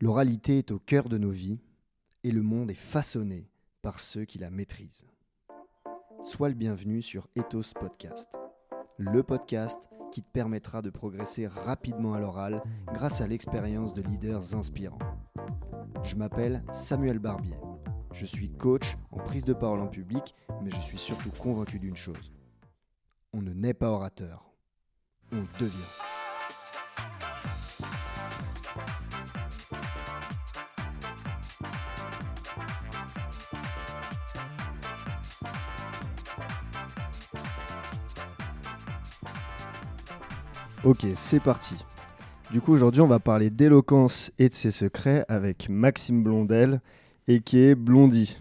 L'oralité est au cœur de nos vies et le monde est façonné par ceux qui la maîtrisent. Sois le bienvenu sur Ethos Podcast, le podcast qui te permettra de progresser rapidement à l'oral grâce à l'expérience de leaders inspirants. Je m'appelle Samuel Barbier. Je suis coach en prise de parole en public, mais je suis surtout convaincu d'une chose. On ne naît pas orateur, on devient. Ok, c'est parti. Du coup, aujourd'hui, on va parler d'éloquence et de ses secrets avec Maxime Blondel, et qui est Blondie.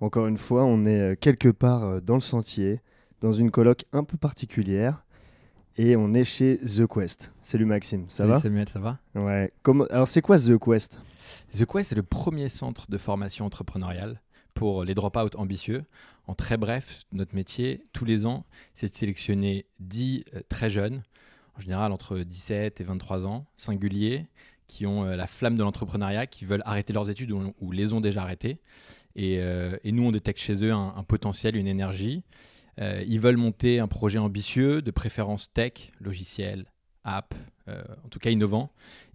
Encore une fois, on est euh, quelque part euh, dans le sentier, dans une colloque un peu particulière, et on est chez The Quest. Salut Maxime, ça Salut va? Samuel, ça va? Ouais. Comment... Alors, c'est quoi The Quest? The Quest est le premier centre de formation entrepreneuriale pour les drop-out ambitieux. En très bref, notre métier, tous les ans, c'est de sélectionner 10 euh, très jeunes, en général entre 17 et 23 ans, singuliers, qui ont euh, la flamme de l'entrepreneuriat, qui veulent arrêter leurs études ou, les ont déjà arrêtées. Et, euh, et nous, on détecte chez eux un, potentiel, une énergie. Euh, ils veulent monter un projet ambitieux, de préférence tech, logiciel, app, en tout cas innovant.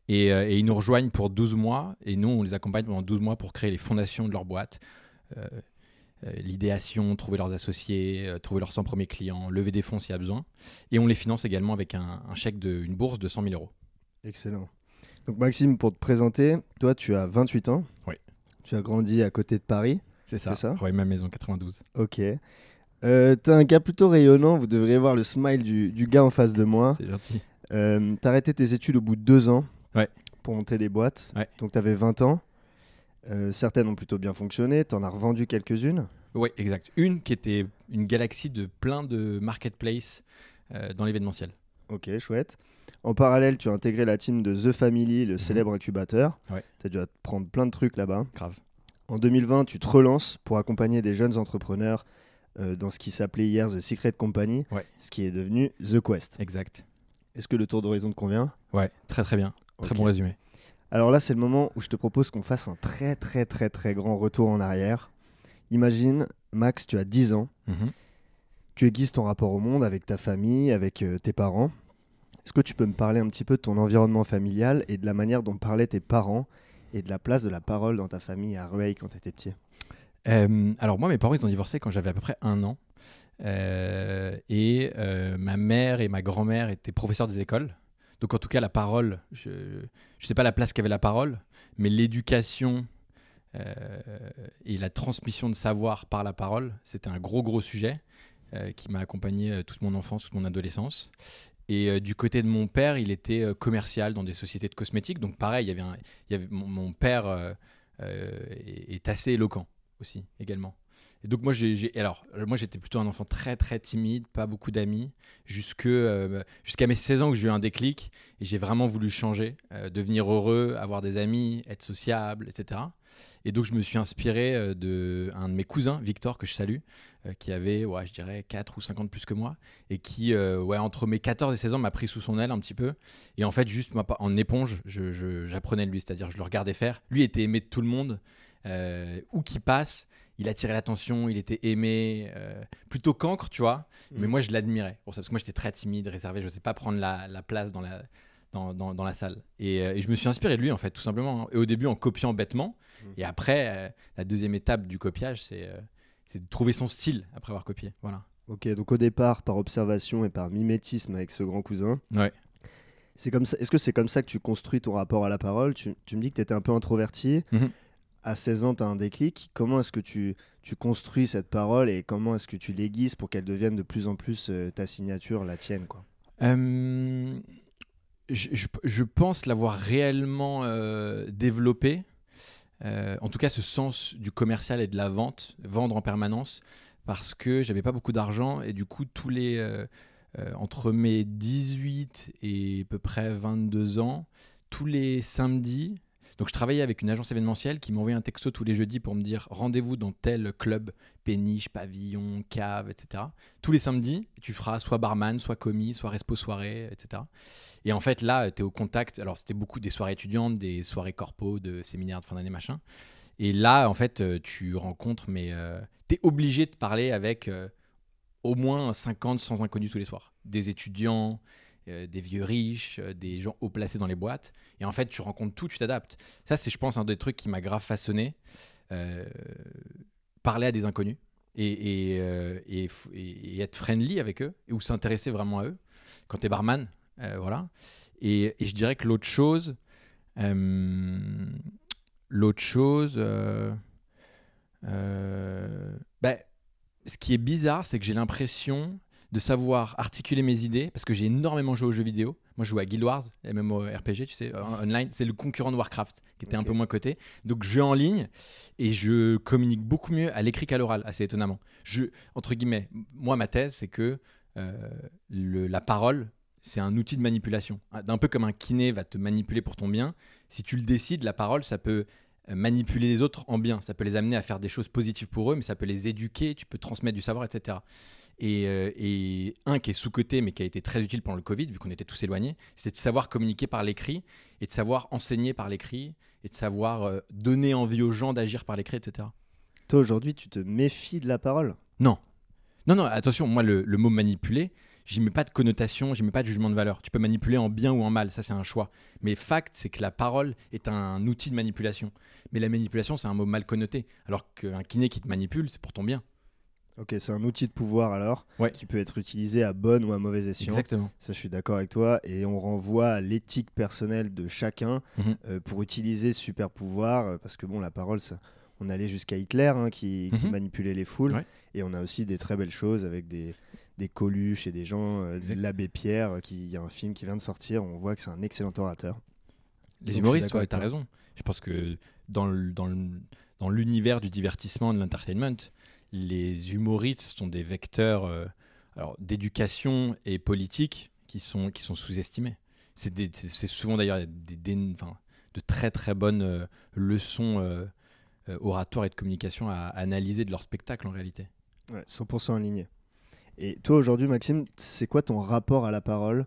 Et, et ils nous rejoignent pour 12 mois. Et nous, on les accompagne pendant 12 mois pour créer les fondations de leur boîte. Euh, L'idéation, trouver leurs associés, euh, trouver leurs 100 premiers clients, lever des fonds s'il y a besoin. Et on les finance également avec un, un chèque d'une bourse de 100 000 euros. Excellent. Donc Maxime, pour te présenter, toi tu as 28 ans. Oui. Tu as grandi à côté de Paris. C'est ça, C'est ça? Roy ma maison 92. Ok. Euh, T'as un gars plutôt rayonnant, vous devriez voir le smile du, du gars en face de moi. C'est gentil. Euh, T'as arrêté tes études au bout de deux ans Ouais. pour monter des boîtes. Ouais. Donc t'avais 20 ans. Euh, certaines ont plutôt bien fonctionné, t'en as revendu quelques-unes. Oui, exact. Une qui était une galaxie de plein de marketplaces euh, dans l'événementiel. Ok, chouette. En parallèle, tu as intégré la team de The Family, le célèbre incubateur. Mhm. Ouais. Tu as dû prendre plein de trucs là-bas. Grave. En 2020, tu te relances pour accompagner des jeunes entrepreneurs euh, dans ce qui s'appelait hier The Secret Company, Ouais. ce qui est devenu The Quest. Exact. Est-ce que le tour d'horizon te convient? Ouais, très très bien. Très bon résumé. Alors là, c'est le moment où je te propose qu'on fasse un très très très très grand retour en arrière. Imagine, Max, tu as 10 ans, Mhm. tu aiguises ton rapport au monde avec ta famille, avec euh, tes parents. Est-ce que tu peux me parler un petit peu de ton environnement familial et de la manière dont parlaient tes parents et de la place de la parole dans ta famille à Rueil quand tu étais petit? Euh, alors moi, mes parents, ils ont divorcé quand j'avais à peu près un an. Euh, et euh, ma mère et ma grand-mère étaient professeurs des écoles. Donc en tout cas, la parole, je ne sais pas la place qu'avait la parole, mais l'éducation euh, et la transmission de savoir par la parole, c'était un gros gros sujet euh, qui m'a accompagné euh, toute mon enfance, toute mon adolescence. Et du côté de mon père, il était commercial dans des sociétés de cosmétiques. Donc pareil, il y avait, mon, père est assez éloquent aussi également. Et donc moi j'ai alors euh, moi j'étais plutôt un enfant très très timide, pas beaucoup d'amis jusque euh, jusqu'à mes 16 ans où j'ai eu un déclic et j'ai vraiment voulu changer, euh, devenir heureux, avoir des amis, être sociable, etc. Et donc je me suis inspiré euh, de un de mes cousins, Victor que je salue, qui avait ouais, je dirais 4 ou 5 ans de plus que moi et qui ouais entre mes 14 et 16 ans m'a pris sous son aile un petit peu et en fait juste en éponge, j'apprenais de lui, c'est-à-dire je le regardais faire. Lui était aimé de tout le monde où qu'il passe, il attirait l'attention, il était aimé, euh, plutôt cancre, tu vois. Mais Mhm. moi, je l'admirais pour ça, parce que moi, j'étais très timide, réservé, je ne sais pas prendre la, la place dans la, dans, dans- dans la salle. Et, euh, et je me suis inspiré de lui, en fait, tout simplement. hein. Et au début, en copiant bêtement. Mhm. Et après, euh, la deuxième étape du copiage, c'est de trouver son style après avoir copié. Voilà. Ok, donc au départ, par observation et par mimétisme avec ce grand cousin. Ouais. C'est comme ça. Est-ce que c'est comme ça que tu construis ton rapport à la parole? Tu, tu me dis que tu étais un peu introverti. Mhm. À 16 ans, tu as un déclic. Comment est-ce que tu, tu construis cette parole et comment est-ce que tu l'aiguises pour qu'elle devienne de plus en plus euh, ta signature, la tienne quoi? Euh, je, je- pense l'avoir réellement euh, développé. En tout cas, ce sens du commercial et de la vente, vendre en permanence, parce que j'avais pas beaucoup d'argent et du coup, tous les entre mes 18 et à peu près 22 ans, tous les samedis. Donc je travaillais avec une agence événementielle qui m'envoyait un texto tous les jeudis pour me dire rendez-vous dans tel club, péniche, pavillon, cave, etc. Tous les samedis, tu feras soit barman, soit commis, soit respo soirée, etc. Et en fait là, tu es au contact, alors c'était beaucoup des soirées étudiantes, des soirées corpo, de séminaires de fin d'année, machin. Et là, en fait, euh, tu rencontres, mais euh, tu es obligé de parler avec euh, au moins 50, 100 inconnus tous les soirs. Des étudiants, euh, des vieux riches, euh, des gens haut placés dans les boîtes. Et en fait, tu rencontres tout, tu t'adaptes. Ça, c'est, je pense, un des trucs qui m'a grave façonné. Euh, parler à des inconnus et, être friendly avec eux ou s'intéresser vraiment à eux quand tu es barman. voilà. Et, je dirais que l'autre chose, l'autre chose, ben, ce qui est bizarre, c'est que j'ai l'impression de savoir articuler mes idées parce que j'ai énormément joué aux jeux vidéo. Moi, je joue à Guild Wars, MMORPG, tu sais, online. C'est le concurrent de Warcraft qui était un peu moins coté. Donc, jeu en ligne et je communique beaucoup mieux à l'écrit qu'à l'oral, assez étonnamment. Je, entre guillemets, moi, ma thèse, c'est que euh, le- la parole, c'est un outil de manipulation. Un peu comme un kiné va te manipuler pour ton bien. Si tu le décides, la parole, ça peut euh, manipuler les autres en bien. Ça peut les amener à faire des choses positives pour eux, mais ça peut les éduquer, tu peux transmettre du savoir, etc. Et, euh, et un qui est sous-côté, mais qui a été très utile pendant le Covid, vu qu'on était tous éloignés, c'est de savoir communiquer par l'écrit et de savoir enseigner par l'écrit et de savoir euh, donner envie aux gens d'agir par l'écrit, etc. Toi, aujourd'hui, tu te méfies de la parole? Non. Non, non, attention, moi, le, le mot manipuler, j'y mets pas de connotation, j'y mets pas de jugement de valeur. Tu peux manipuler en bien ou en mal, ça c'est un choix. Mais fact, c'est que la parole est un outil de manipulation. Mais la manipulation, c'est un mot mal connoté. Alors qu'un kiné qui te manipule, c'est pour ton bien. Ok, c'est un outil de pouvoir alors, Ouais. qui peut être utilisé à bonne ou à mauvaise escient. Exactement. Ça, je suis d'accord avec toi. Et on renvoie à l'éthique personnelle de chacun Mhm. euh, pour utiliser ce super pouvoir. euh, parce que, bon, la parole, ça, on allait jusqu'à Hitler hein, qui, qui Mhm. manipulait les foules. Ouais. Et on a aussi des très belles choses avec des, des Coluche et des gens, euh, l'abbé Pierre, euh, qui il y a un film qui vient de sortir. On voit que c'est un excellent orateur. Les Donc, humoristes, ouais, t'as raison. Je pense que dans le- dans dans l'univers du divertissement, de l'entertainment, les humoristes sont des vecteurs euh, alors, d'éducation et politique qui sont, qui sont sous-estimés. C'est des- c'est c'est souvent d'ailleurs des, des- enfin, de très très bonnes euh, leçons euh, euh, oratoires et de communication à, analyser de leur spectacle en réalité. Ouais, 100% aligné. Et toi, aujourd'hui, Maxime, c'est quoi ton rapport à la parole?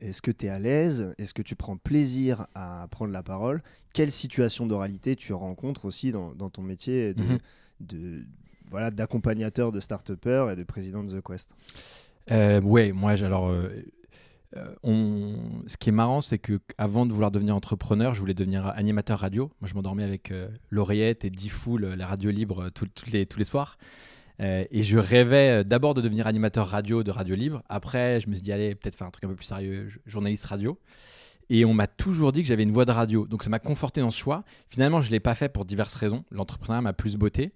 Est-ce que tu es à l'aise? Est-ce que tu prends plaisir à prendre la parole? Quelle situation d'oralité tu rencontres aussi dans, dans ton métier de, Mhm. de- voilà, d'accompagnateur de start et de président de The Quest Euh, ouais, moi, alors, euh, euh, ce qui est marrant, c'est que avant de vouloir devenir entrepreneur, je voulais devenir animateur radio. Moi, je m'endormais avec euh, l'oreillette et Diffoul, la radio libre, tout- les, tous les soirs. Et je rêvais d'abord de devenir animateur radio de Radio Libre. Après, je me suis dit, allez, peut-être faire un truc un peu plus sérieux, journaliste radio. Et on m'a toujours dit que j'avais une voix de radio. Donc ça m'a conforté dans ce choix. Finalement, je ne l'ai pas fait pour diverses raisons. L'entrepreneuriat m'a plus botté.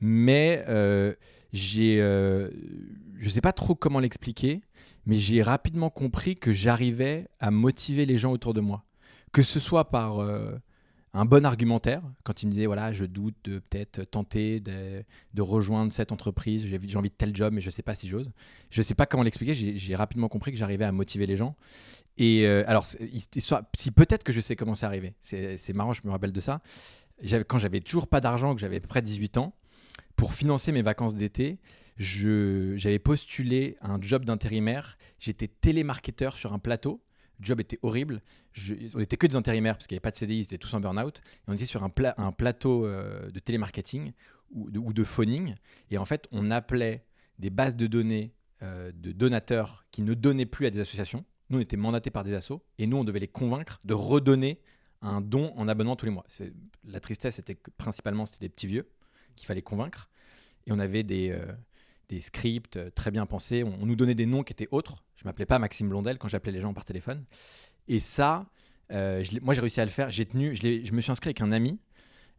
Mais euh, j'ai, euh, je ne sais pas trop comment l'expliquer, mais j'ai rapidement compris que j'arrivais à motiver les gens autour de moi. Que ce soit par euh, un bon argumentaire, quand ils me disaient, voilà, je doute de peut-être tenter de, de rejoindre cette entreprise, j'ai envie de tel job, mais je ne sais pas si j'ose. Je ne sais pas comment l'expliquer, j'ai rapidement compris que j'arrivais à motiver les gens. Et alors, il- il si peut-être que je sais comment c'est arrivé, c'est marrant, je me rappelle de ça. Quand j'avais toujours pas d'argent, que j'avais près 18 ans, pour financer mes vacances d'été, j'avais postulé un job d'intérimaire. J'étais télémarketeur sur un plateau. Le job était horrible. On n'était que des intérimaires parce qu'il n'y avait pas de CDI, ils étaient tous en burn-out. On était sur un, pla- un plateau euh, de télémarketing ou de, phoning. Et en fait, on appelait des bases de données euh, de donateurs qui ne donnaient plus à des associations. Nous, on était mandatés par des assos et nous, on devait les convaincre de redonner un don en abonnement tous les mois. La tristesse, c'était que principalement, c'était des petits vieux qu'il fallait convaincre. Et on avait des, euh, scripts euh, très bien pensés. On, nous donnait des noms qui étaient autres. Je m'appelais pas Maxime Blondel quand j'appelais les gens par téléphone. Et ça, euh, moi j'ai réussi à le faire. J'ai tenu, je, me suis inscrit avec un ami.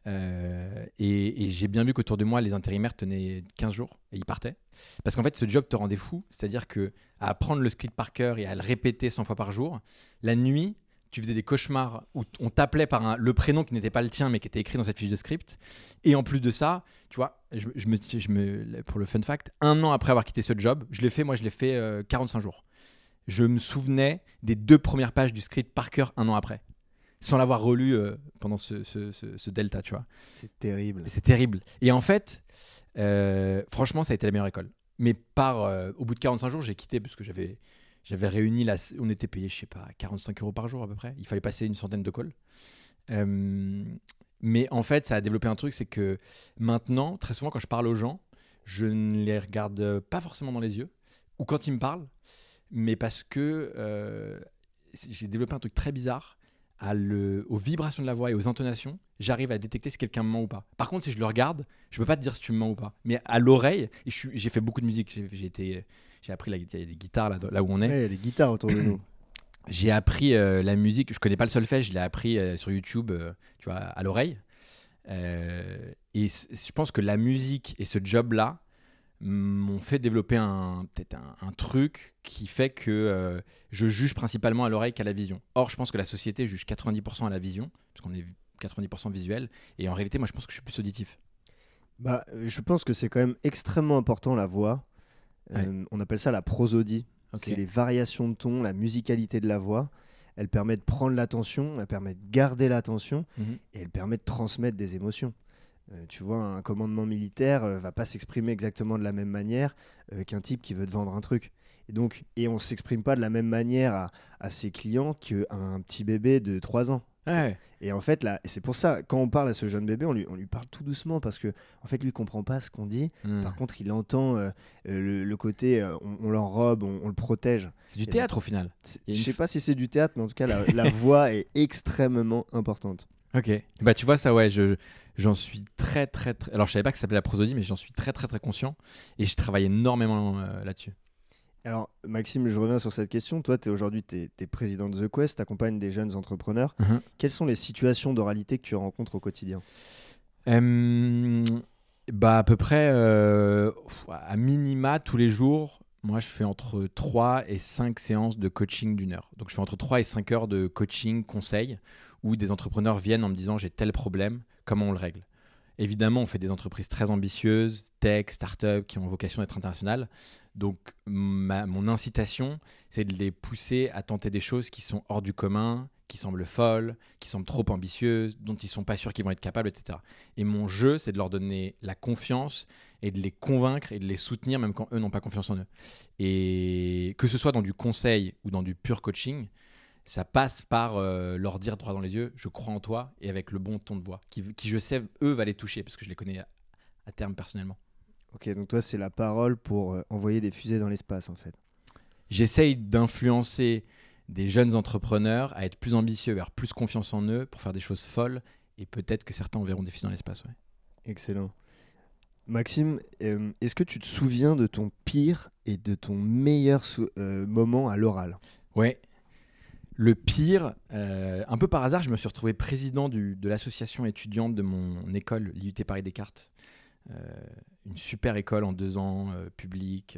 et, et j'ai bien vu qu'autour de moi, les intérimaires tenaient 15 jours et ils partaient. Parce qu'en fait, ce job te rendait fou. C'est-à-dire que à apprendre le script par cœur et à le répéter 100 fois par jour, la nuit, tu faisais des cauchemars où on t'appelait par un- le prénom qui n'était pas le tien mais qui était écrit dans cette fiche de script. Et en plus de ça, tu vois, je, je me, je me- pour le fun fact, un an après avoir quitté ce job, je l'ai fait, moi je l'ai fait euh, 45 jours. Je me souvenais des deux premières pages du script par cœur un an après. sans l'avoir relu euh, pendant ce, ce- ce- ce delta, tu vois. C'est terrible. C'est terrible. Et en fait, euh, franchement, ça a été la meilleure école. Mais par, euh, au bout de 45 jours, j'ai quitté parce que j'avais, j'avais réuni la, on était payé, je sais pas, 45 euros par jour à peu près. Il fallait passer une centaine de calls. Mais en fait, ça a développé un truc, c'est que maintenant, très souvent, quand je parle aux gens, je ne les regarde pas forcément dans les yeux, ou quand ils me parlent, mais parce que euh, j'ai développé un truc très bizarre. Aux vibrations de la voix et aux intonations, j'arrive à détecter si quelqu'un me ment ou pas. Par contre, si je le regarde, je peux pas te dire si tu me mens ou pas. Mais à l'oreille, j'ai fait beaucoup de musique. J'ai été, j'ai appris la, il y a des guitares là, là où on est. Ouais, Il y a des guitares autour de nous. J'ai appris euh, la musique. Je connais pas le solfège. Je l'ai appris euh, sur YouTube, euh, tu vois, à l'oreille. Et je pense que la musique et ce job-là m'ont fait développer un peut-être un, un truc qui fait que je juge principalement à l'oreille qu'à la vision. Or, je pense que la société juge 90% à la vision, parce qu'on est 90% visuel. Et en réalité, moi, je pense que je suis plus auditif. Bah, je pense que c'est quand même extrêmement important la voix. Euh, on appelle ça la prosodie. C'est les variations de ton, la musicalité de la voix. Elle permet de prendre l'attention, elle permet de garder l'attention Mhm. et elle permet de transmettre des émotions. Euh, tu vois, un commandement militaire euh, va pas s'exprimer exactement de la même manière euh, qu'un type qui veut te vendre un truc. Et donc, et on s'exprime pas de la même manière à, à ses clients qu'à un petit bébé de 3 ans. Ouais. Et en fait, là, c'est pour ça, quand on parle à ce jeune bébé, on lui, on lui parle tout doucement parce que, en fait, lui, il comprend pas ce qu'on dit. Mhm. Par contre, il entend euh, euh, le, le côté, euh, on, on l'enrobe, on, on le protège. C'est du théâtre au final. Je sais f- pas si c'est du théâtre, mais en tout cas, la, la voix est extrêmement importante. Ok. Bah tu vois ça ouais, je j'en suis très très très. Alors je savais pas que ça s'appelait la prosodie, mais j'en suis très très très conscient et je travaille énormément euh, là-dessus. Alors, Maxime, je reviens sur cette question. Toi, aujourd'hui, tu es, président de The Quest, tu accompagnes des jeunes entrepreneurs. Mhm. Quelles sont les situations d'oralité que tu rencontres au quotidien? Euh, bah à peu près euh, à minima tous les jours. Moi, je fais entre 3 et 5 séances de coaching d'une heure. Donc, je fais entre 3 et 5 heures de coaching, conseil, où des entrepreneurs viennent en me disant j'ai tel problème, comment on le règle? Évidemment, on fait des entreprises très ambitieuses, tech, start-up, qui ont vocation d'être internationales. Donc, mon incitation, c'est de les pousser à tenter des choses qui sont hors du commun, qui semblent folles, qui semblent trop ambitieuses, dont ils sont pas sûrs qu'ils vont être capables, etc. Et mon jeu, c'est de leur donner la confiance et de les convaincre et de les soutenir même quand eux n'ont pas confiance en eux. Et que ce soit dans du conseil ou dans du pur coaching, ça passe par euh, leur dire droit dans les yeux, je crois en toi, et avec le bon ton de voix, qui, je sais, eux, va les toucher, parce que je les connais à terme personnellement. Ok, donc toi, c'est la parole pour euh, envoyer des fusées dans l'espace, en fait. J'essaye d'influencer des jeunes entrepreneurs à être plus ambitieux, vers plus confiance en eux, pour faire des choses folles, et peut-être que certains enverront des filles dans l'espace. Ouais. Excellent. Maxime, euh, est-ce que tu te souviens de ton pire et de ton meilleur euh, moment à l'oral? Ouais. Le pire, euh, un peu par hasard, je me suis retrouvé président du- de l'association étudiante de mon école, l'IUT Paris Descartes. Euh, une super école en deux ans, euh, publique.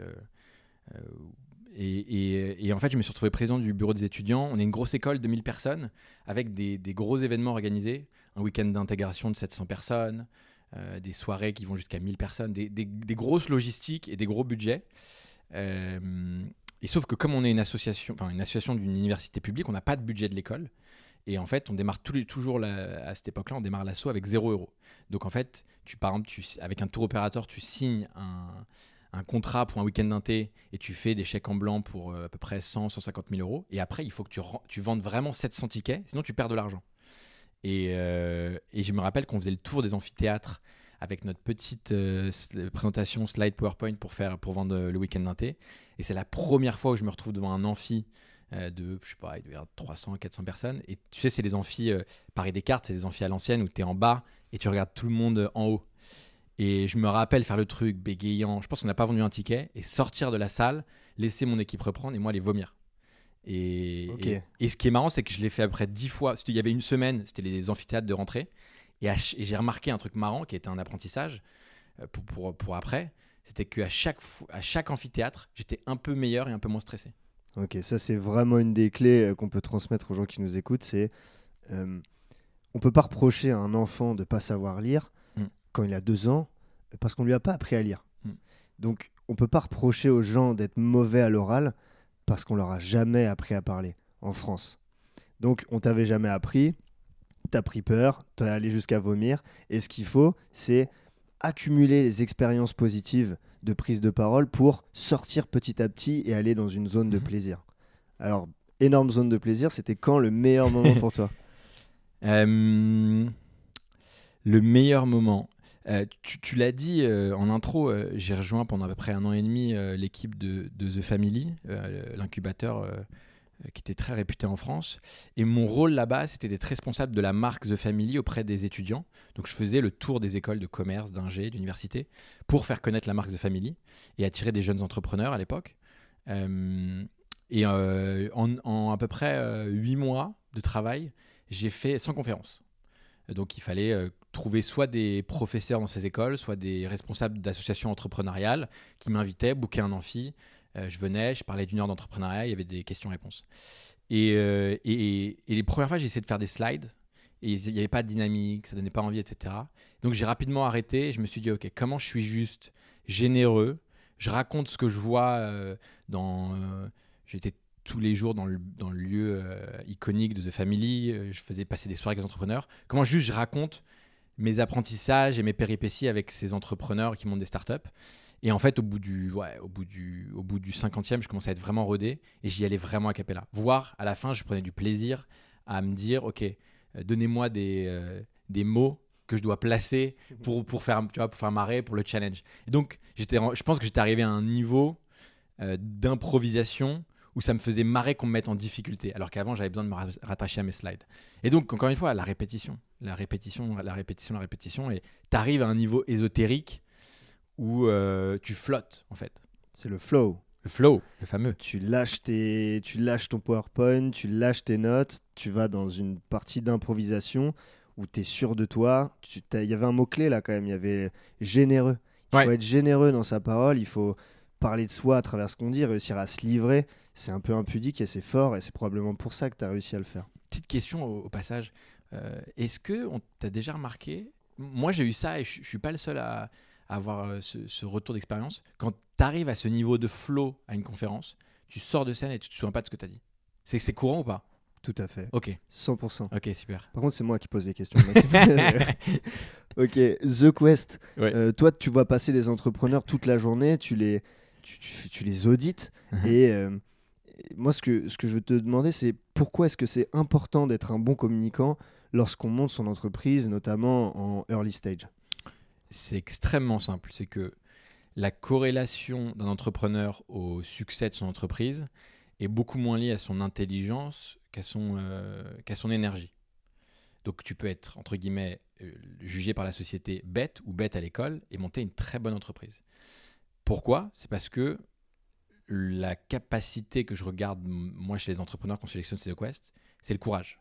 euh, et, en fait, je me suis retrouvé président du bureau des étudiants. On est une grosse école de 1000 personnes, avec des, gros événements organisés. Un week-end d'intégration de 700 personnes, des soirées qui vont jusqu'à 1000 personnes, des, grosses logistiques et des gros budgets. Et sauf que comme on est une association, enfin une association d'une université publique, on n'a pas de budget de l'école. Et en fait, on démarre toujours à cette époque-là, on démarre l'assaut avec 0 euros. Donc en fait, tu, par avec un tour opérateur, tu signes un, contrat pour un week-end d'inté et tu fais des chèques en blanc pour euh, à peu près 100, 150 000 euros. Et après, il faut que tu, tu vendes vraiment 700 tickets, sinon tu perds de l'argent. Et, euh, et je me rappelle qu'on faisait le tour des amphithéâtres avec notre petite euh, présentation slide PowerPoint pour, faire, pour vendre le week-end d'inté. Et c'est la première fois où je me retrouve devant un amphi euh, de, je sais pas, il doit y avoir 300, 400 personnes. Et tu sais, c'est les amphis, euh, Paris Descartes, c'est les amphis à l'ancienne où tu es en bas et tu regardes tout le monde euh, en haut. Et je me rappelle faire le truc bégayant. Je pense qu'on n'a pas vendu un ticket et sortir de la salle, laisser mon équipe reprendre et moi les vomir. Et, et, et ce qui est marrant, c'est que je l'ai fait après dix fois. Il y avait une semaine, c'était les amphithéâtres de rentrée. Et, et j'ai remarqué un truc marrant qui était un apprentissage euh, pour, pour, pour après. C'était qu'à chaque, à chaque amphithéâtre, j'étais un peu meilleur et un peu moins stressé. Ok, ça c'est vraiment une des clés euh, qu'on peut transmettre aux gens qui nous écoutent. C'est euh, on peut pas reprocher à un enfant de pas savoir lire Mm. quand il a deux ans parce qu'on lui a pas appris à lire. Mm. Donc on peut pas reprocher aux gens d'être mauvais à l'oral parce qu'on leur a jamais appris à parler en France. Donc on t'avait jamais appris, tu as pris peur, tu es allé jusqu'à vomir. Et ce qu'il faut, c'est accumuler les expériences positives de prise de parole pour sortir petit à petit et aller dans une zone de Mhm. plaisir. Alors, énorme zone de plaisir, c'était quand le meilleur moment pour toi? Euh, le meilleur moment. Euh, tu tu l'as dit euh, en intro, euh, j'ai rejoint pendant à peu près un an et demi l'équipe de, de The Family, l'incubateur qui était très réputé en France. Et mon rôle là-bas, c'était d'être responsable de la marque The Family auprès des étudiants. Donc je faisais le tour des écoles de commerce, d'ingé, d'université pour faire connaître la marque The Family et attirer des jeunes entrepreneurs à l'époque. Euh, et euh, en, à peu près euh, huit mois de travail, j'ai fait 100 conférences. Donc il fallait euh, trouver soit des professeurs dans ces écoles, soit des responsables d'associations entrepreneuriales qui m'invitaient, booker un amphi. Euh, je venais, je parlais d'une heure d'entrepreneuriat, il y avait des questions-réponses. Et, euh, et- les premières fois, j'ai essayé de faire des slides. Et il n'y avait pas de dynamique, ça donnait pas envie, etc. Donc j'ai rapidement arrêté et je me suis dit, OK, comment je suis juste généreux Je raconte ce que je vois euh, dans... J'étais tous les jours dans le, lieu iconique de The Family. je faisais passer des soirées avec des entrepreneurs. Comment juste je raconte mes apprentissages et mes péripéties avec ces entrepreneurs qui montent des startups. Et en fait, au bout du, ouais, au bout du, au bout du 50e, je commençais à être vraiment rodé et j'y allais vraiment à capella. Voire, à la fin, je prenais du plaisir à me dire, OK, euh, donnez-moi des, euh, des mots que je dois placer pour, pour, faire, tu vois, pour faire marrer, pour le challenge. Donc, je pense que j'étais arrivé à un niveau euh, d'improvisation où ça me faisait marrer qu'on me mette en difficulté, alors qu'avant j'avais besoin de me ra- rattacher à mes slides. Et donc, encore une fois, la répétition, la répétition, la répétition, la répétition, et tu arrives à un niveau ésotérique où euh, tu flottes, en fait. C'est le flow. Le flow, le fameux. Tu lâches, tes, tu lâches ton PowerPoint, tu lâches tes notes, tu vas dans une partie d'improvisation où tu es sûr de toi. Tu Il y avait un mot-clé là quand même, il y avait généreux. Il faut être généreux dans sa parole, il faut parler de soi à travers ce qu'on dit, réussir à se livrer. C'est un peu impudique et c'est fort et c'est probablement pour ça que tu as réussi à le faire. Petite question au, au passage. Euh, Est-ce que on t'a déjà remarqué? Moi, j'ai eu ça et je suis pas le seul à avoir euh, ce, ce retour d'expérience. Quand tu arrives à ce niveau de flow à une conférence, tu sors de scène et tu te souviens pas de ce que tu as dit. C'est c'est courant ou pas? Tout à fait. Ok, 100%. ok, super. Par contre, c'est moi qui pose les questions. Ok, The Quest. Ouais. Euh, toi, tu vois passer les entrepreneurs toute la journée, tu les, tu, tu- tu les audites. Et euh, et moi, ce que, ce que je veux te demander, c'est pourquoi est-ce que c'est important d'être un bon communicant lorsqu'on monte son entreprise, notamment en early stage? C'est extrêmement simple. C'est que la corrélation d'un entrepreneur au succès de son entreprise est beaucoup moins liée à son intelligence qu'à son, euh, qu'à son énergie. Donc tu peux être, entre guillemets, euh, jugé par la société bête ou bête à l'école et monter une très bonne entreprise. Pourquoi? C'est parce que la capacité que je regarde, moi, chez les entrepreneurs qu'on sélectionne chez The Quest, c'est le courage.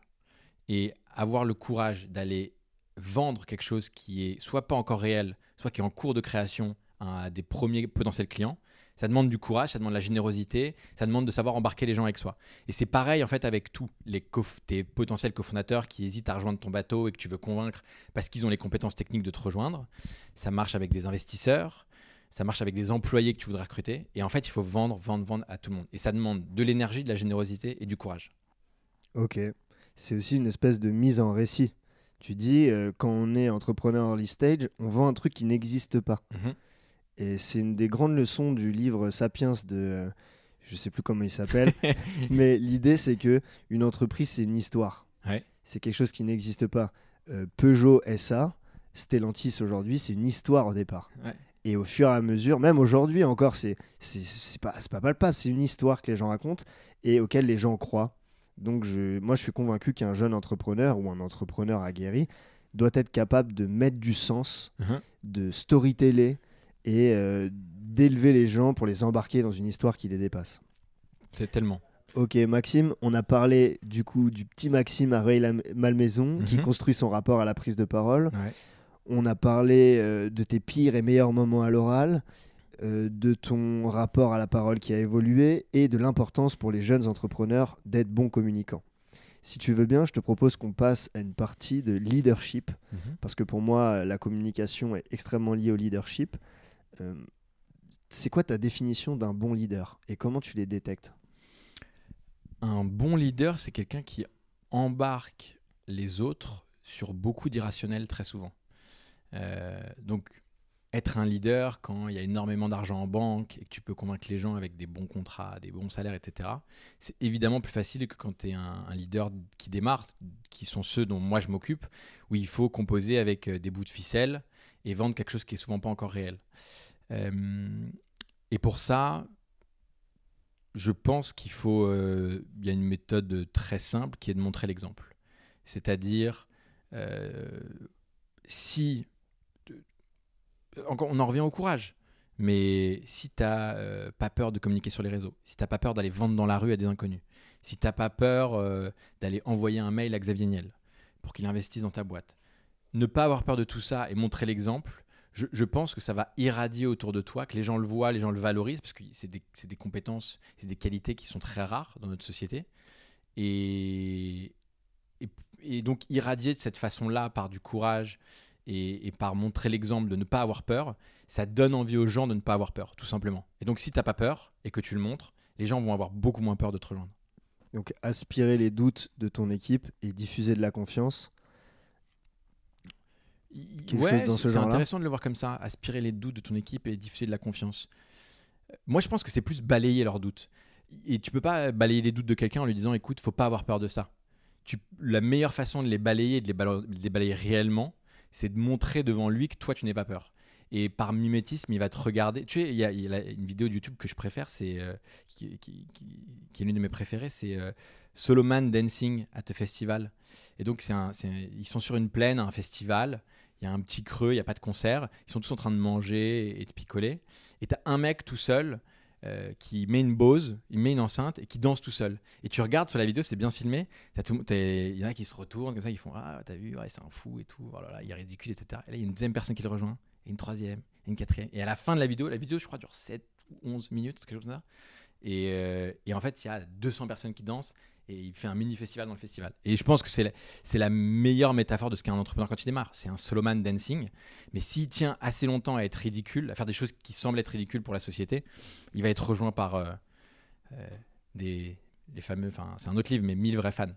Et avoir le courage d'aller vendre quelque chose qui est soit pas encore réel, soit qui est en cours de création à des premiers potentiels clients, ça demande du courage, ça demande de la générosité, ça demande de savoir embarquer les gens avec soi. Et c'est pareil en fait avec tous les tes potentiels cofondateurs qui hésitent à rejoindre ton bateau et que tu veux convaincre parce qu'ils ont les compétences techniques de te rejoindre. Ça marche avec des investisseurs, ça marche avec des employés que tu voudrais recruter. Et en fait, il faut vendre, vendre, vendre à tout le monde. Et ça demande de l'énergie, de la générosité et du courage. Ok. C'est aussi une espèce de mise en récit. Tu dis, euh, quand on est entrepreneur early stage, on vend un truc qui n'existe pas. Mhm. Et c'est une des grandes leçons du livre Sapiens de, euh, je sais plus comment il s'appelle, mais l'idée c'est que une entreprise c'est une histoire. Ouais. C'est quelque chose qui n'existe pas. Euh, Peugeot SA, Stellantis aujourd'hui, c'est une histoire au départ. Ouais. Et au fur et à mesure, même aujourd'hui encore, c'est c'est c'est pas pas palpable, c'est une histoire que les gens racontent et auquel les gens croient. Donc je, moi je suis convaincu qu'un jeune entrepreneur ou un entrepreneur aguerri doit être capable de mettre du sens Mhm. de storyteller et euh, d'élever les gens pour les embarquer dans une histoire qui les dépasse. C'est tellement. Ok Maxime, on a parlé du coup du petit Maxime à Rueil-Malmaison qui Mhm. construit son rapport à la prise de parole. Ouais. On a parlé euh, de tes pires et meilleurs moments à l'oral, de ton rapport à la parole qui a évolué et de l'importance pour les jeunes entrepreneurs d'être bons communicants. Si tu veux bien, je te propose qu'on passe à une partie de leadership Mhm. parce que pour moi, la communication est extrêmement liée au leadership. Euh, c'est quoi ta définition d'un bon leader et comment tu les détectes? Un bon leader, c'est quelqu'un qui embarque les autres sur beaucoup d'irrationnel très souvent. Euh, donc, être un leader quand il y a énormément d'argent en banque et que tu peux convaincre les gens avec des bons contrats, des bons salaires, etc., c'est évidemment plus facile que quand tu es un, leader qui démarre, qui sont ceux dont moi je m'occupe, où il faut composer avec euh, des bouts de ficelle et vendre quelque chose qui est souvent pas encore réel. Euh, et pour ça, je pense qu'il faut. Euh, il y a une méthode très simple qui est de montrer l'exemple. C'est-à-dire, si on en revient au courage. Mais si tu n'as euh, pas peur de communiquer sur les réseaux, si tu n'as pas peur d'aller vendre dans la rue à des inconnus, si tu n'as pas peur euh, d'aller envoyer un mail à Xavier Niel pour qu'il investisse dans ta boîte, ne pas avoir peur de tout ça et montrer l'exemple, je, pense que ça va irradier autour de toi, que les gens le voient, les gens le valorisent, parce que c'est des, compétences, c'est des qualités qui sont très rares dans notre société. Et donc irradier de cette façon-là par du courage et, par montrer l'exemple de ne pas avoir peur, ça donne envie aux gens de ne pas avoir peur, tout simplement. Et donc si tu n'as pas peur et que tu le montres, les gens vont avoir beaucoup moins peur de te rejoindre. Donc aspirer les doutes de ton équipe et diffuser de la confiance. ouais, c'est intéressant de le voir comme ça, aspirer les doutes de ton équipe et diffuser de la confiance. Moi, je pense que c'est plus balayer leurs doutes. Et tu peux pas balayer les doutes de quelqu'un en lui disant écoute, faut pas avoir peur de ça. Tu, la meilleure façon de les balayer, de les, les balayer réellement, c'est de montrer devant lui que toi, tu n'es pas peur. Et par mimétisme, il va te regarder. Tu sais, il y, a, une vidéo de YouTube que je préfère, c'est euh, qui, est l'une de mes préférées, c'est euh, Solomon Dancing at a Festival. Et donc, ils sont sur une plaine, un festival. Il y a un petit creux, il n'y a pas de concert. Ils sont tous en train de manger et de picoler. Et tu as un mec tout seul euh, qui met une Bose, il met une enceinte et qui danse tout seul. Et tu regardes sur la vidéo, c'est bien filmé. Il y en a qui se retournent comme ça, ils font Ah, t'as vu, ouais, c'est un fou et tout. Voilà, il est ridicule, etc. Et là, il y a une deuxième personne qui le rejoint, et une troisième, et une quatrième. Et à la fin de la vidéo, la vidéo, je crois, dure 7 ou 11 minutes, quelque chose comme ça. Et, euh, et en fait, il y a 200 personnes qui dansent et il fait un mini festival dans le festival. Et je pense que c'est la, c'est la meilleure métaphore de ce qu'est un entrepreneur quand il démarre. C'est un soloman dancing, mais s'il tient assez longtemps à être ridicule, à faire des choses qui semblent être ridicules pour la société, il va être rejoint par euh, euh, des les fameux, enfin c'est un autre livre, mais 1000 vrais fans.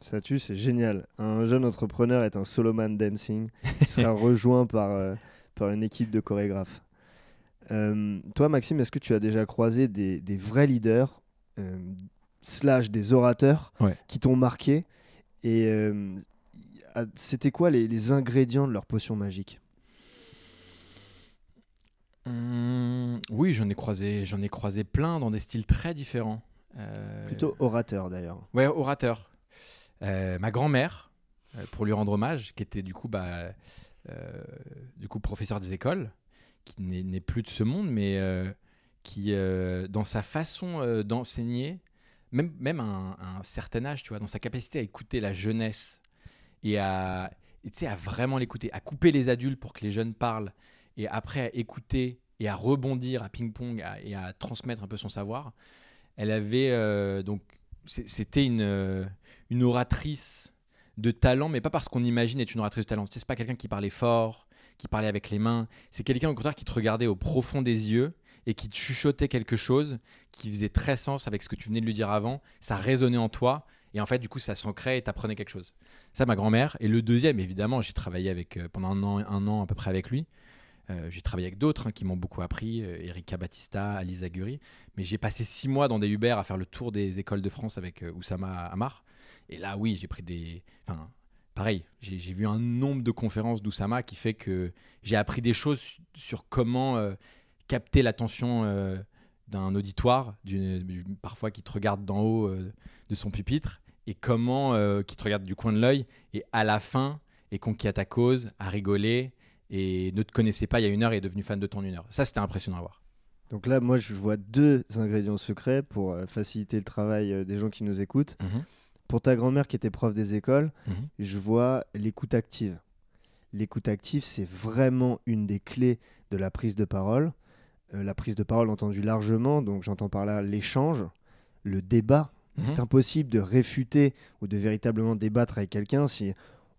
Ça tue, c'est génial. Un jeune entrepreneur est un soloman dancing, il sera rejoint par, euh, par une équipe de chorégraphes. toi, Maxime, est-ce que tu as déjà croisé des, des vrais leaders slash des orateurs qui t'ont marqué. Et euh, c'était quoi les, ingrédients de leur potion magique? Mmh, Oui, j'en ai croisé, j'en ai croisé plein dans des styles très différents. Euh, Plutôt orateur d'ailleurs. Ouais, orateur. Euh, ma grand-mère, pour lui rendre hommage, qui était du coup, bah, du coup professeur des écoles, qui n'est plus de ce monde, mais qui, dans sa façon d'enseigner, même, même un, certain âge, tu vois, dans sa capacité à écouter la jeunesse et à, à vraiment l'écouter, à couper les adultes pour que les jeunes parlent et après à écouter et à rebondir à ping-pong et à transmettre un peu son savoir. Elle avait euh, donc c'était une, euh, une oratrice de talent, mais pas parce qu'on imagine être une oratrice de talent. C'est pas quelqu'un qui parlait fort, qui parlait avec les mains. C'est quelqu'un au contraire qui te regardait au profond des yeux et qui te chuchotait quelque chose qui faisait très sens avec ce que tu venais de lui dire avant. Ça résonnait en toi et en fait, du coup, ça s'ancrait et t'apprenais quelque chose. Ça, ma grand-mère. Et le deuxième, évidemment, j'ai travaillé avec, euh, pendant un an, à peu près avec lui. Euh, j'ai travaillé avec d'autres hein, qui m'ont beaucoup appris, euh, Erika Battista, Alice Aguri. Mais j'ai passé six mois dans des Uber à faire le tour des écoles de France avec Oussama Amar. Et là, oui, j'ai pris des. Enfin, pareil, j'ai vu un nombre de conférences d'Oussama qui fait que j'ai appris des choses sur comment capter l'attention euh, d'un auditoire, parfois qui te regarde d'en haut euh, de son pupitre, et comment euh, qui te regarde du coin de l'œil, et à la fin est conquis à ta cause, a rigolé, et ne te connaissait pas il y a une heure et est devenu fan de ton une heure. Ça, c'était impressionnant à voir. Donc là, moi, je vois deux ingrédients secrets pour faciliter le travail des gens qui nous écoutent. Mhm. Pour ta grand-mère qui était prof des écoles, mhm. je vois l'écoute active. L'écoute active, c'est vraiment une des clés de la prise de parole. Euh, la prise de parole entendue largement, donc j'entends par là l'échange, le débat. Il est mhm. impossible de réfuter ou de véritablement débattre avec quelqu'un si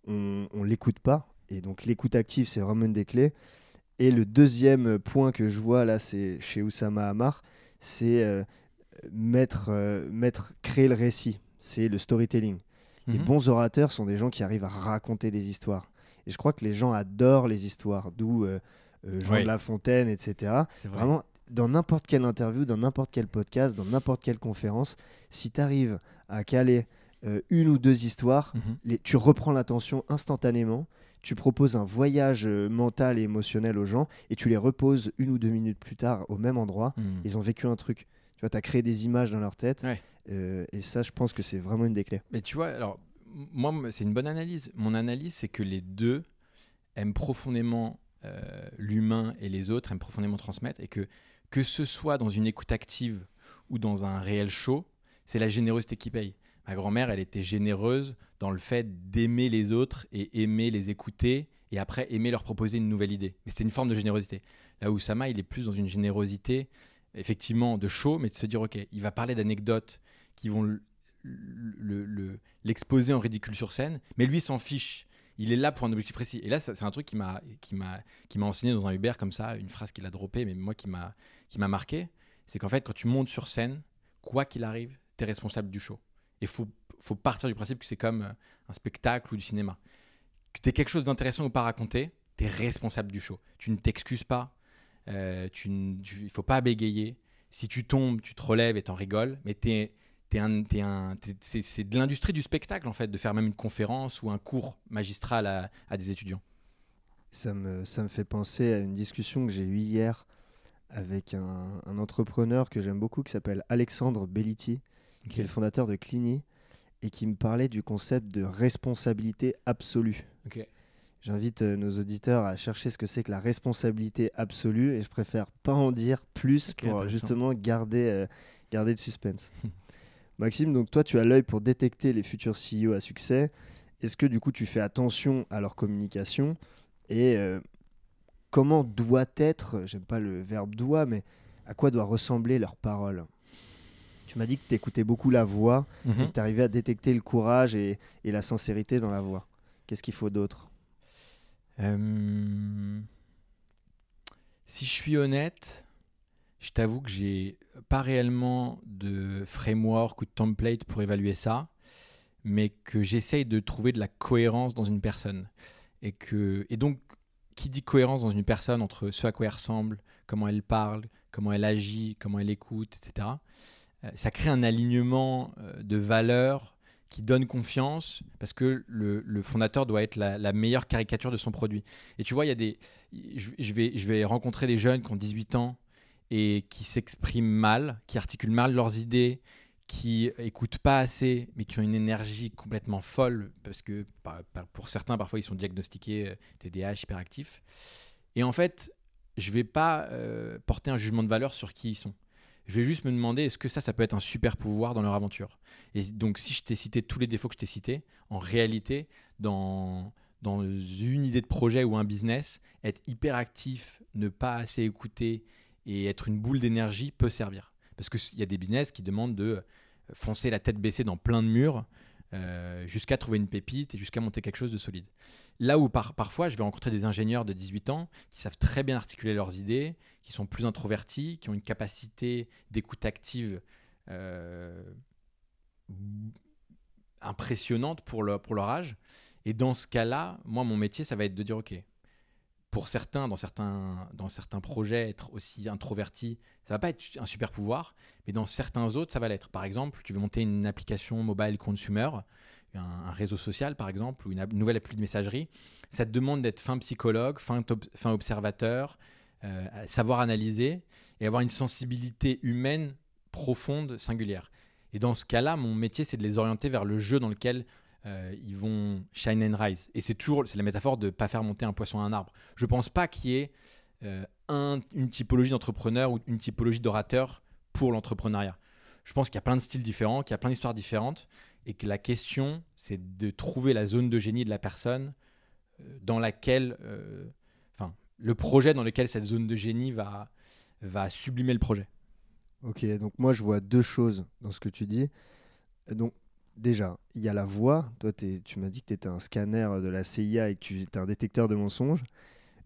on ne l'écoute pas. Et donc l'écoute active, c'est vraiment une des clés. Et le deuxième point que je vois là, c'est chez Oussama Hamar, c'est euh, mettre, euh, mettre, créer le récit. C'est le storytelling. Les Mhm. bons orateurs sont des gens qui arrivent à raconter des histoires. Et je crois que les gens adorent les histoires, d'où Jean Ouais. de La Fontaine, etc. C'est vrai. Vraiment, dans n'importe quelle interview, dans n'importe quel podcast, dans n'importe quelle conférence, si tu arrives à caler euh, une ou deux histoires, Mhm. les- tu reprends l'attention instantanément, tu proposes un voyage euh, mental et émotionnel aux gens, et tu les reposes une ou deux minutes plus tard au même endroit. Mhm. Ils ont vécu un truc. Tu vois, tu as créé des images dans leur tête. Ouais. euh, et ça, je pense que c'est vraiment une des clés. Mais tu vois, alors, moi, c'est une bonne analyse. Mon analyse, c'est que les deux aiment profondément euh, l'humain et les autres, aiment profondément transmettre, et que que ce soit dans une écoute active ou dans un réel show, c'est la générosité qui paye. Ma grand-mère, elle était généreuse dans le fait d'aimer les autres et aimer les écouter, et après aimer leur proposer une nouvelle idée. Mais c'était une forme de générosité. Là où Sama, il est plus dans une générosité, effectivement, de show, mais de se dire, ok, il va parler d'anecdotes qui vont le- le- le- l'exposer en ridicule sur scène, mais lui s'en fiche. Il est là pour un objectif précis. Et là, c'est un truc qui m'a qui m'a qui m'a enseigné dans un Uber comme ça, une phrase qu'il a droppée, mais moi qui m'a qui m'a marqué, c'est qu'en fait, quand tu montes sur scène, quoi qu'il arrive, tu es responsable du show. Et faut faut partir du principe que c'est comme euh, un spectacle ou du cinéma. Que tu quelque chose d'intéressant ou pas à raconter, tu es responsable du show. Tu ne t'excuses pas. euh, tu, ne- tu- il faut pas bégayer. Si tu tombes, tu te relèves et t'en rigoles, mais t'es c'est, de l'industrie du spectacle en fait, de faire même une conférence ou un cours magistral à, à des étudiants. Ça me, ça me fait penser à une discussion que j'ai eue hier avec un, un entrepreneur que j'aime beaucoup qui s'appelle Alexandre Belliti, qui est le fondateur de Clini, et qui me parlait du concept de responsabilité absolue. J'invite euh, nos auditeurs à chercher ce que c'est que la responsabilité absolue, et je préfère pas en dire plus pour justement garder, euh, garder le suspense. Maxime, donc toi tu as l'œil pour détecter les futurs CEO à succès. Est-ce que du coup tu fais attention à leur communication et euh, comment doit être, j'aime pas le verbe doit, mais à quoi doit ressembler leur parole? Tu m'as dit que tu écoutais beaucoup la voix et que tu arrivais à détecter le courage et, et la sincérité dans la voix. Qu'est-ce qu'il faut d'autre? Euh, Si je suis honnête, je t'avoue que j'ai pas réellement de framework ou de template pour évaluer ça, mais que j'essaye de trouver de la cohérence dans une personne. Et, que, et donc, qui dit cohérence dans une personne entre ce à quoi elle ressemble, comment elle parle, comment elle agit, comment elle écoute, etc., euh, ça crée un alignement euh, de valeurs qui donne confiance parce que le, fondateur doit être la, meilleure caricature de son produit. Et tu vois, il y a des, je vais, je vais rencontrer des jeunes qui ont 18 ans et qui s'expriment mal, qui articulent mal leurs idées, qui écoutent pas assez, mais qui ont une énergie complètement folle parce que pour certains, parfois, ils sont diagnostiqués euh, TDAH, hyperactifs. Et en fait, je vais pas euh, porter un jugement de valeur sur qui ils sont. Je vais juste me demander est-ce que ça, ça peut être un super pouvoir dans leur aventure? Et donc, si je t'ai cité tous les défauts que je t'ai cités, en réalité, dans, une idée de projet ou un business, être hyper actif, ne pas assez écouter et être une boule d'énergie peut servir. Parce qu'il y a des business qui demandent de foncer la tête baissée dans plein de murs euh, jusqu'à trouver une pépite et jusqu'à monter quelque chose de solide. Là où par- parfois je vais rencontrer des ingénieurs de 18 ans qui savent très bien articuler leurs idées, qui sont plus introvertis, qui ont une capacité d'écoute active euh, impressionnante pour leur, pour leur âge. Et dans ce cas-là, moi, mon métier, ça va être de dire, OK, pour certains, dans certains, dans certains projets, être aussi introverti, ça va pas être un super pouvoir, mais dans certains autres, ça va l'être. Par exemple, tu veux monter une application mobile consumer, un, réseau social, par exemple, ou une, nouvelle appli de messagerie, ça te demande d'être fin psychologue, fin observateur, euh, savoir analyser et avoir une sensibilité humaine profonde, singulière. Et dans ce cas-là, mon métier, c'est de les orienter vers le jeu dans lequel euh, ils vont shine and rise. Et c'est toujours, c'est la métaphore de ne pas faire monter un poisson à un arbre. Je pense pas qu'il y ait euh, un- une typologie d'entrepreneur ou une typologie d'orateur pour l'entrepreneuriat. Je pense qu'il y a plein de styles différents, qu'il y a plein d'histoires différentes, et que la question, c'est de trouver la zone de génie de la personne euh, dans laquelle, enfin, le projet dans lequel cette zone de génie va, va sublimer le projet. Ok, donc moi je vois deux choses dans ce que tu dis. Donc déjà, il y a la voix. Toi, tu m'as dit que tu étais un scanner de la CIA et que tu étais un détecteur de mensonges.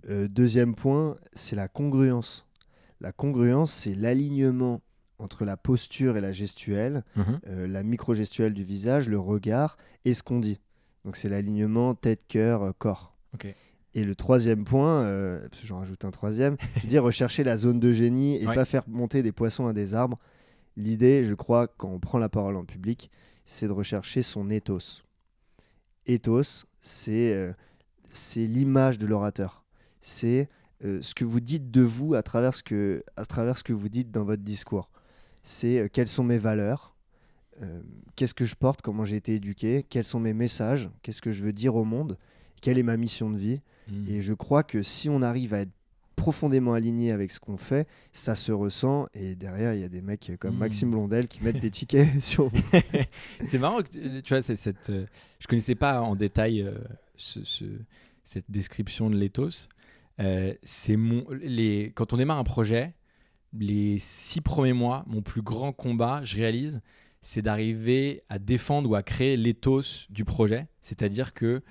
Euh, deuxième point, c'est la congruence. La congruence, c'est l'alignement entre la posture et la gestuelle, Mhm. euh, la micro-gestuelle du visage, le regard et ce qu'on dit. Donc c'est l'alignement tête, cœur, euh, corps. Et le troisième point, euh, parce que j'en rajoute un troisième, je dire rechercher la zone de génie et Ouais. pas faire monter des poissons à des arbres. L'idée, je crois, quand on prend la parole en public, c'est de rechercher son ethos. Ethos, c'est euh, c'est l'image de l'orateur. C'est euh, ce que vous dites de vous à travers ce que, à travers ce que vous dites dans votre discours. C'est euh, quelles sont mes valeurs, qu'est-ce que je porte, comment j'ai été éduqué, quels sont mes messages, qu'est-ce que je veux dire au monde, quelle est ma mission de vie. Mhm. Et je crois que si on arrive à être profondément aligné avec ce qu'on fait, ça se ressent. Et derrière, il y a des mecs comme Mm. Maxime Blondel qui mettent des tickets sur c'est marrant que tu tu vois, c'est cette, euh, je connaissais pas en détail euh, ce- ce- cette description de l'éthos. Euh, c'est mon, les, quand on démarre un projet, les six premiers mois, mon plus grand combat, je réalise, c'est d'arriver à défendre ou à créer l'éthos du projet. C'est-à-dire que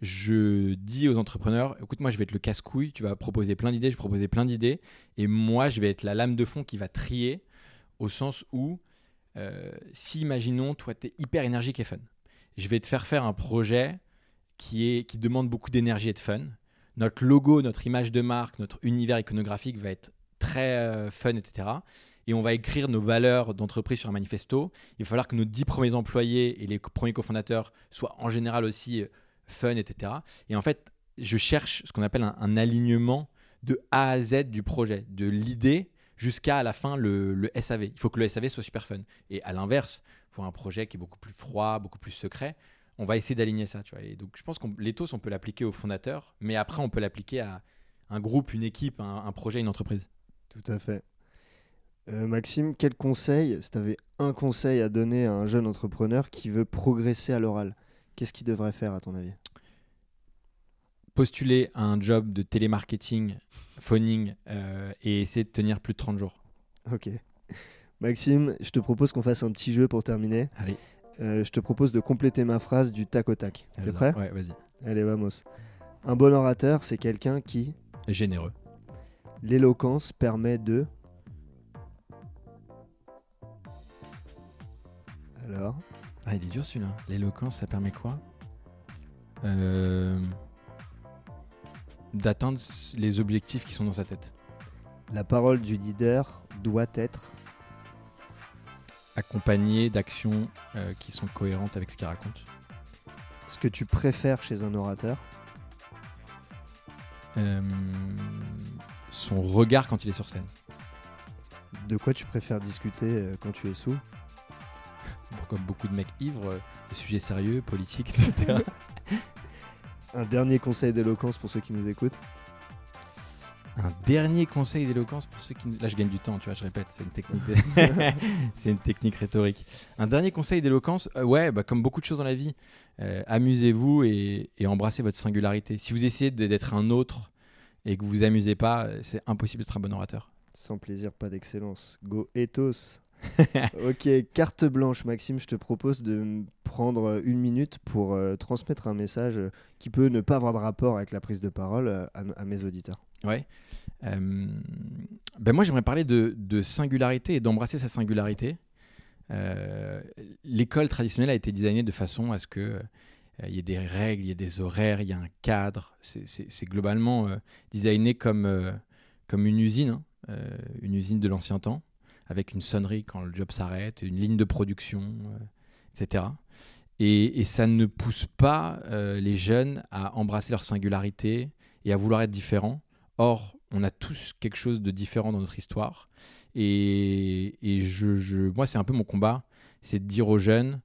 je dis aux entrepreneurs, écoute, moi je vais être le casse-couille, tu vas proposer plein d'idées, je vais proposer plein d'idées, et moi je vais être la lame de fond qui va trier au sens où euh, si imaginons, toi, tu es hyper énergique et fun, je vais te faire faire un projet qui, est, qui demande beaucoup d'énergie et de fun. Notre logo, notre image de marque, notre univers iconographique va être très euh, fun, etc. Et on va écrire nos valeurs d'entreprise sur un manifesto. Il va falloir que nos dix premiers employés et les premiers cofondateurs soient en général aussi euh, fun, etc. Et en fait, je cherche ce qu'on appelle un, alignement de A à Z du projet, de l'idée jusqu'à la fin le, SAV. Il faut que le SAV soit super fun. Et à l'inverse, pour un projet qui est beaucoup plus froid, beaucoup plus secret, on va essayer d'aligner ça. Tu vois. Et donc je pense qu'on l'éthos, on peut l'appliquer aux fondateurs, mais après on peut l'appliquer à un groupe, une équipe, un, un projet, une entreprise. Tout à fait. Euh, Maxime, quel conseil, si tu avais un conseil à donner à un jeune entrepreneur qui veut progresser à l'oral, qu'est-ce qu'il devrait faire à ton avis? Postuler à un job de télémarketing, phoning, euh, et essayer de tenir plus de 30 jours. Ok. Maxime, je te propose qu'on fasse un petit jeu pour terminer. Allez. Euh, je te propose de compléter ma phrase du tac au tac. T'es prêt? Ouais, vas-y. Allez, vamos. Un bon orateur, c'est quelqu'un qui, Généreux. l'éloquence permet de... Alors Ah, il est dur celui-là. L'éloquence, ça permet quoi Euh, D'atteindre les objectifs qui sont dans sa tête. La parole du leader doit être... Accompagné d'actions euh, qui sont cohérentes avec ce qu'il raconte. Ce que tu préfères chez un orateur Euh, son regard quand il est sur scène. De quoi tu préfères discuter quand tu es sous Comme beaucoup de mecs ivres, euh, des sujets sérieux, politiques, etc. Un dernier conseil d'éloquence pour ceux qui nous écoutent Un dernier conseil d'éloquence pour ceux qui... Là, je gagne du temps, tu vois, je répète, c'est une technique, de- c'est une technique rhétorique. Un dernier conseil d'éloquence, euh, ouais, bah, comme beaucoup de choses dans la vie, euh, amusez-vous et, et embrassez votre singularité. Si vous essayez d'être un autre et que vous vous amusez pas, c'est impossible d'être un bon orateur. Sans plaisir, pas d'excellence. Go ethos. ok, carte blanche, Maxime. Je te propose de prendre une minute pour euh, transmettre un message euh, qui peut ne pas avoir de rapport avec la prise de parole euh, à, mes auditeurs. Ouais. Euh, ben moi, j'aimerais parler de, singularité et d'embrasser sa singularité. Euh, L'école traditionnelle a été designée de façon à ce que euh, il y ait des règles, il y ait des horaires, il y a un cadre. C'est- globalement euh, designé comme, euh, comme une usine, hein, euh, une usine de l'ancien temps, avec une sonnerie quand le job s'arrête, une ligne de production, euh, etc. Et, ça ne pousse pas euh, les jeunes à embrasser leur singularité et à vouloir être différents. Or, on a tous quelque chose de différent dans notre histoire. Et, moi, c'est un peu mon combat, c'est de dire aux jeunes,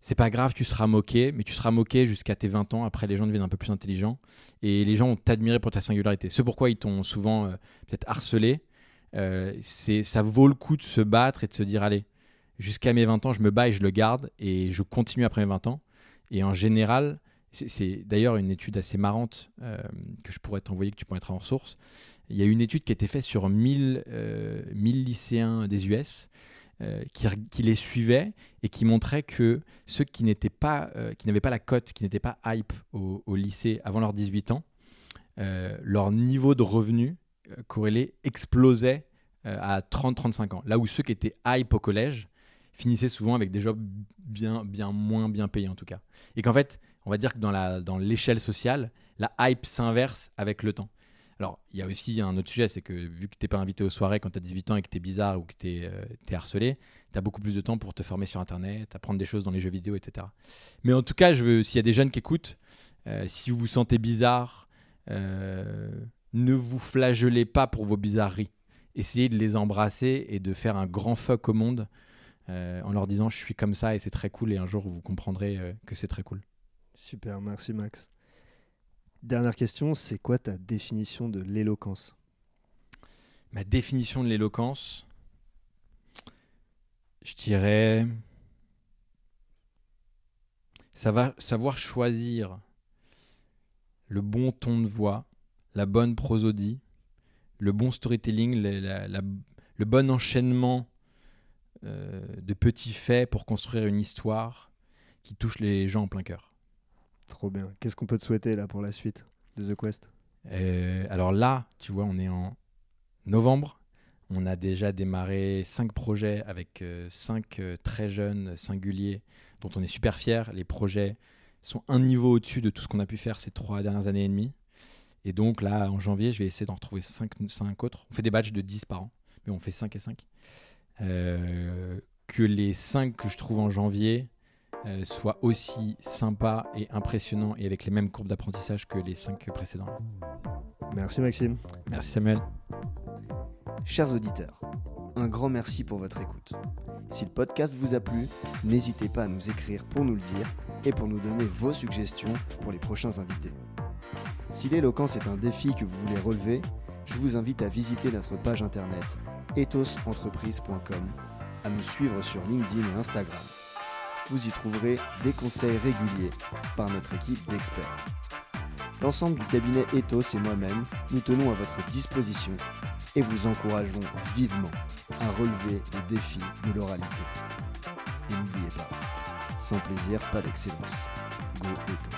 c'est pas grave, tu seras moqué, mais tu seras moqué jusqu'à tes 20 ans. Après, les gens deviennent un peu plus intelligents. Et les gens vont t'admirer pour ta singularité. Ce pourquoi ils t'ont souvent euh, peut-être harcelé, c'est ça vaut le coup de se battre et de se dire, allez, jusqu'à mes 20 ans, je me bats et je le garde. Et je continue après mes 20 ans. Et en général, c'est- d'ailleurs une étude assez marrante euh, que je pourrais t'envoyer, que tu pourrais être en ressource. Il y a une étude qui a été faite sur 1000, euh, 1000 lycéens des US euh, qui, les suivaient et qui montrait que ceux qui n'étaient pas, euh, qui n'avaient pas la cote, qui n'étaient pas hype au, lycée avant leurs 18 ans, euh, leur niveau de revenu euh, corrélé explosait euh, à 30-35 ans. Là où ceux qui étaient hype au collège finissaient souvent avec des jobs bien, bien moins bien payés en tout cas. Et qu'en fait, on va dire que dans, la, dans l'échelle sociale, la hype s'inverse avec le temps. Alors, il y a aussi un autre sujet, c'est que vu que tu n'es pas invité aux soirées quand tu as 18 ans et que tu es bizarre ou que tu es, euh, harcelé, tu as beaucoup plus de temps pour te former sur Internet, apprendre des choses dans les jeux vidéo, etc. Mais en tout cas, je veux, s'il y a des jeunes qui écoutent, euh, si vous vous sentez bizarre, euh, ne vous flagellez pas pour vos bizarreries. Essayez de les embrasser et de faire un grand fuck au monde en leur disant je suis comme ça et c'est très cool et un jour vous comprendrez que c'est très cool. Super, merci Max. Dernière question, c'est quoi ta définition de l'éloquence? Ma définition de l'éloquence, je dirais savoir, savoir choisir le bon ton de voix, la bonne prosodie, le bon storytelling, le bon enchaînement euh, de petits faits pour construire une histoire qui touche les gens en plein cœur. Trop bien. Qu'est-ce qu'on peut te souhaiter là pour la suite de The Quest? Euh, Alors là, tu vois, on est en novembre. On a déjà démarré cinq projets avec euh, cinq très jeunes singuliers dont on est super fiers. Les projets sont un niveau au-dessus de tout ce qu'on a pu faire ces trois dernières années et demie. Et donc là, en janvier, je vais essayer d'en retrouver cinq, cinq autres. On fait des batchs de 10 par an, mais on fait 5 et 5. que les cinq que je trouve en janvier, euh, soit aussi sympa et impressionnant et avec les mêmes courbes d'apprentissage que les cinq précédents. Merci Maxime. Merci Samuel. Chers auditeurs, un grand merci pour votre écoute. Si le podcast vous a plu, n'hésitez pas à nous écrire pour nous le dire et pour nous donner vos suggestions pour les prochains invités. Si l'éloquence est un défi que vous voulez relever, je vous invite à visiter notre page internet ethosentreprise.com, à nous suivre sur LinkedIn et Instagram vous y trouverez des conseils réguliers par notre équipe d'experts. L'ensemble du cabinet Ethos et moi-même, nous tenons à votre disposition et vous encourageons vivement à relever le défi de l'oralité. Et n'oubliez pas, sans plaisir, pas d'excellence. Go Ethos.